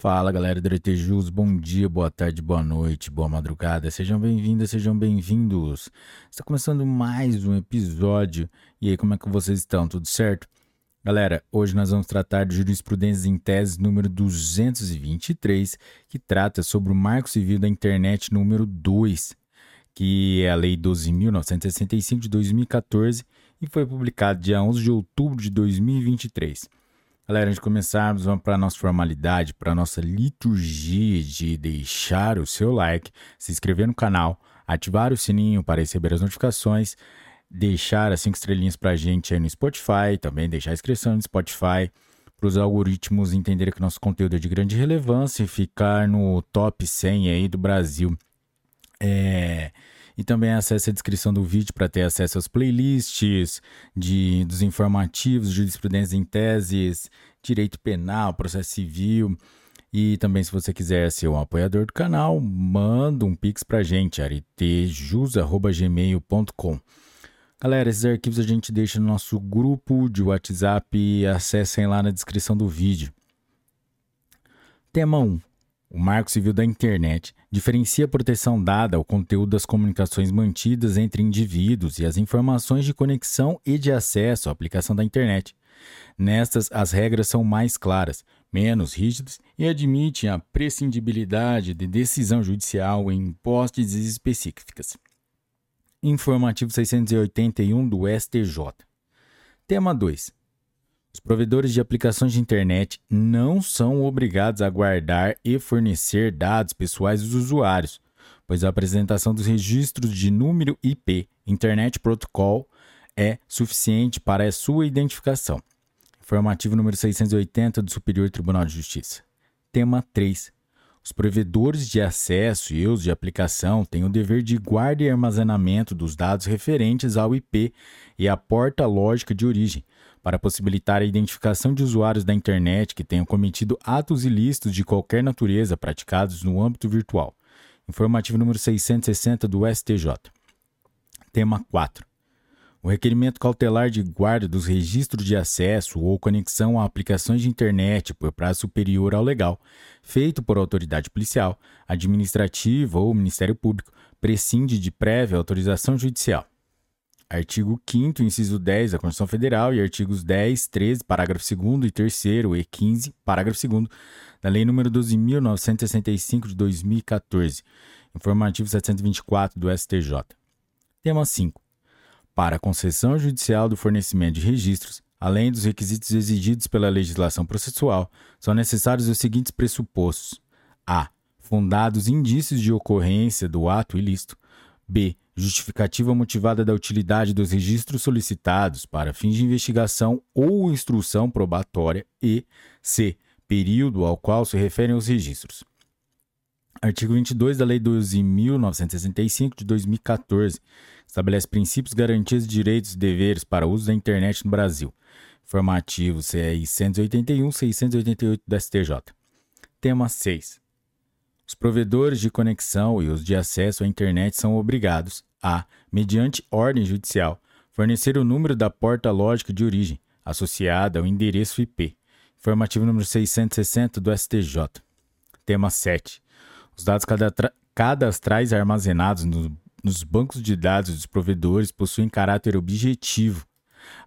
Fala galera do Retejus, bom dia, boa tarde, boa noite, boa madrugada, sejam bem-vindas, sejam bem-vindos. Está começando mais um episódio, e aí como é que vocês estão, tudo certo? Galera, hoje nós vamos tratar de jurisprudência em tese número 223, que trata sobre o Marco Civil da Internet número 2, que é a Lei 12.965 de 2014 e foi publicado dia 11 de outubro de 2023. Galera, antes de começarmos, vamos para a nossa formalidade, para a nossa liturgia de deixar o seu like, se inscrever no canal, ativar o sininho para receber as notificações, deixar as cinco estrelinhas para a gente aí no Spotify, também deixar a inscrição no Spotify, para os algoritmos entenderem que nosso conteúdo é de grande relevância e ficar no top 100 aí do Brasil. É... E também acesse a descrição do vídeo para ter acesso às playlists de, dos informativos, jurisprudência em teses, direito penal, processo civil. E também, se você quiser ser um apoiador do canal, manda um pix para a gente, aretejus.gmail.com. Galera, esses arquivos a gente deixa no nosso grupo de WhatsApp e acessem lá na descrição do vídeo. Tema 1. O Marco Civil da Internet diferencia a proteção dada ao conteúdo das comunicações mantidas entre indivíduos e as informações de conexão e de acesso à aplicação da internet. Nestas, as regras são mais claras, menos rígidas e admitem a prescindibilidade de decisão judicial em hipóteses específicas. Informativo 681 do STJ. Tema 2. Os provedores de aplicações de internet não são obrigados a guardar e fornecer dados pessoais dos usuários, pois a apresentação dos registros de número IP Internet Protocol é suficiente para a sua identificação. Informativo número 680 do Superior Tribunal de Justiça. Tema 3. Os provedores de acesso e uso de aplicação têm o dever de guarda e armazenamento dos dados referentes ao IP e à porta lógica de origem, para possibilitar a identificação de usuários da internet que tenham cometido atos ilícitos de qualquer natureza praticados no âmbito virtual. Informativo número 660 do STJ. Tema 4. O requerimento cautelar de guarda dos registros de acesso ou conexão a aplicações de internet por prazo superior ao legal, feito por autoridade policial, administrativa ou Ministério Público, prescinde de prévia autorização judicial artigo 5 inciso 10 da Constituição Federal e artigos 10, 13, parágrafo 2 e 3 e 15, parágrafo 2 da Lei nº 12.965 de 2014, informativo 724 do STJ. Tema 5. Para a concessão judicial do fornecimento de registros, além dos requisitos exigidos pela legislação processual, são necessários os seguintes pressupostos: a. fundados indícios de ocorrência do ato ilícito, b justificativa motivada da utilidade dos registros solicitados para fins de investigação ou instrução probatória e c. período ao qual se referem os registros. Artigo 22 da Lei 12.965 de 2014 estabelece princípios, garantias, direitos e deveres para uso da internet no Brasil. Informativo CRI 181 688 da STJ. Tema 6. Os provedores de conexão e os de acesso à internet são obrigados a, mediante ordem judicial, fornecer o número da porta lógica de origem, associada ao endereço IP. Informativo número 660 do STJ. Tema 7. Os dados cadastrais armazenados no, nos bancos de dados dos provedores possuem caráter objetivo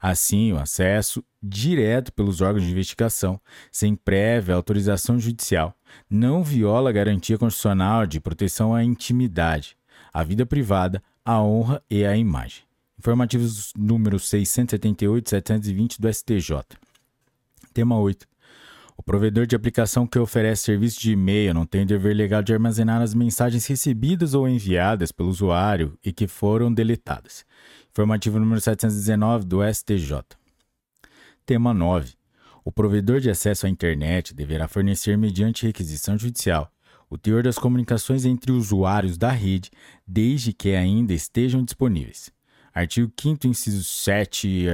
Assim, o acesso direto pelos órgãos de investigação, sem prévia autorização judicial, não viola a garantia constitucional de proteção à intimidade, à vida privada, à honra e à imagem. Informativos número 678 e 720 do STJ. Tema 8. O provedor de aplicação que oferece serviço de e-mail não tem o dever legal de armazenar as mensagens recebidas ou enviadas pelo usuário e que foram deletadas. Informativo número 719 do STJ. Tema 9. O provedor de acesso à internet deverá fornecer, mediante requisição judicial, o teor das comunicações entre usuários da rede, desde que ainda estejam disponíveis. Artigo 5 inciso 7,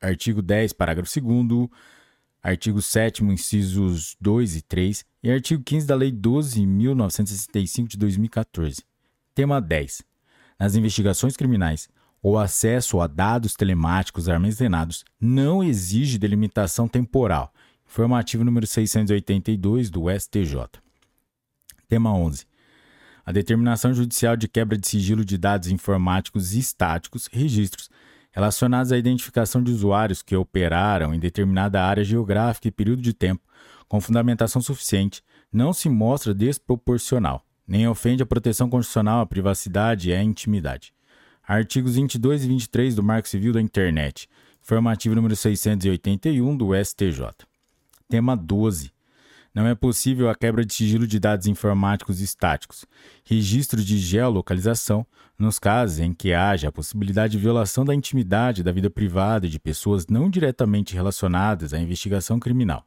artigo 10, parágrafo 2 artigo 7 incisos 2 e 3 e artigo 15 da Lei 12.965 de 2014. Tema 10. Nas investigações criminais, o acesso a dados telemáticos armazenados não exige delimitação temporal. informativo número 682 do STJ. Tema 11. A determinação judicial de quebra de sigilo de dados informáticos estáticos, registros, relacionados à identificação de usuários que operaram em determinada área geográfica e período de tempo, com fundamentação suficiente, não se mostra desproporcional, nem ofende a proteção constitucional à privacidade e à intimidade. Artigos 22 e 23 do Marco Civil da Internet, informativo número 681 do STJ. Tema 12. Não é possível a quebra de sigilo de dados informáticos estáticos, registro de geolocalização, nos casos em que haja a possibilidade de violação da intimidade da vida privada de pessoas não diretamente relacionadas à investigação criminal.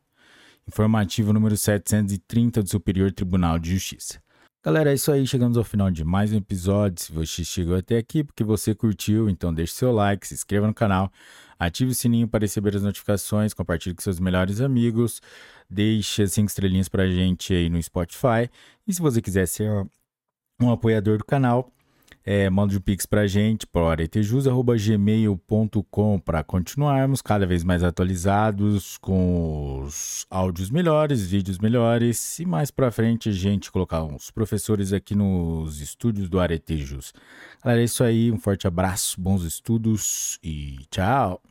Informativo número 730 do Superior Tribunal de Justiça. Galera, é isso aí. Chegamos ao final de mais um episódio. Se você chegou até aqui porque você curtiu, então deixe seu like, se inscreva no canal, ative o sininho para receber as notificações, compartilhe com seus melhores amigos, deixe cinco estrelinhas para a gente aí no Spotify. E se você quiser ser um apoiador do canal, é, manda o um Pix pra gente, por etejus.gmail.com para continuarmos cada vez mais atualizados, com os áudios melhores, vídeos melhores e mais pra frente a gente colocar uns professores aqui nos estúdios do Aretejus. Galera, é isso aí, um forte abraço, bons estudos e tchau!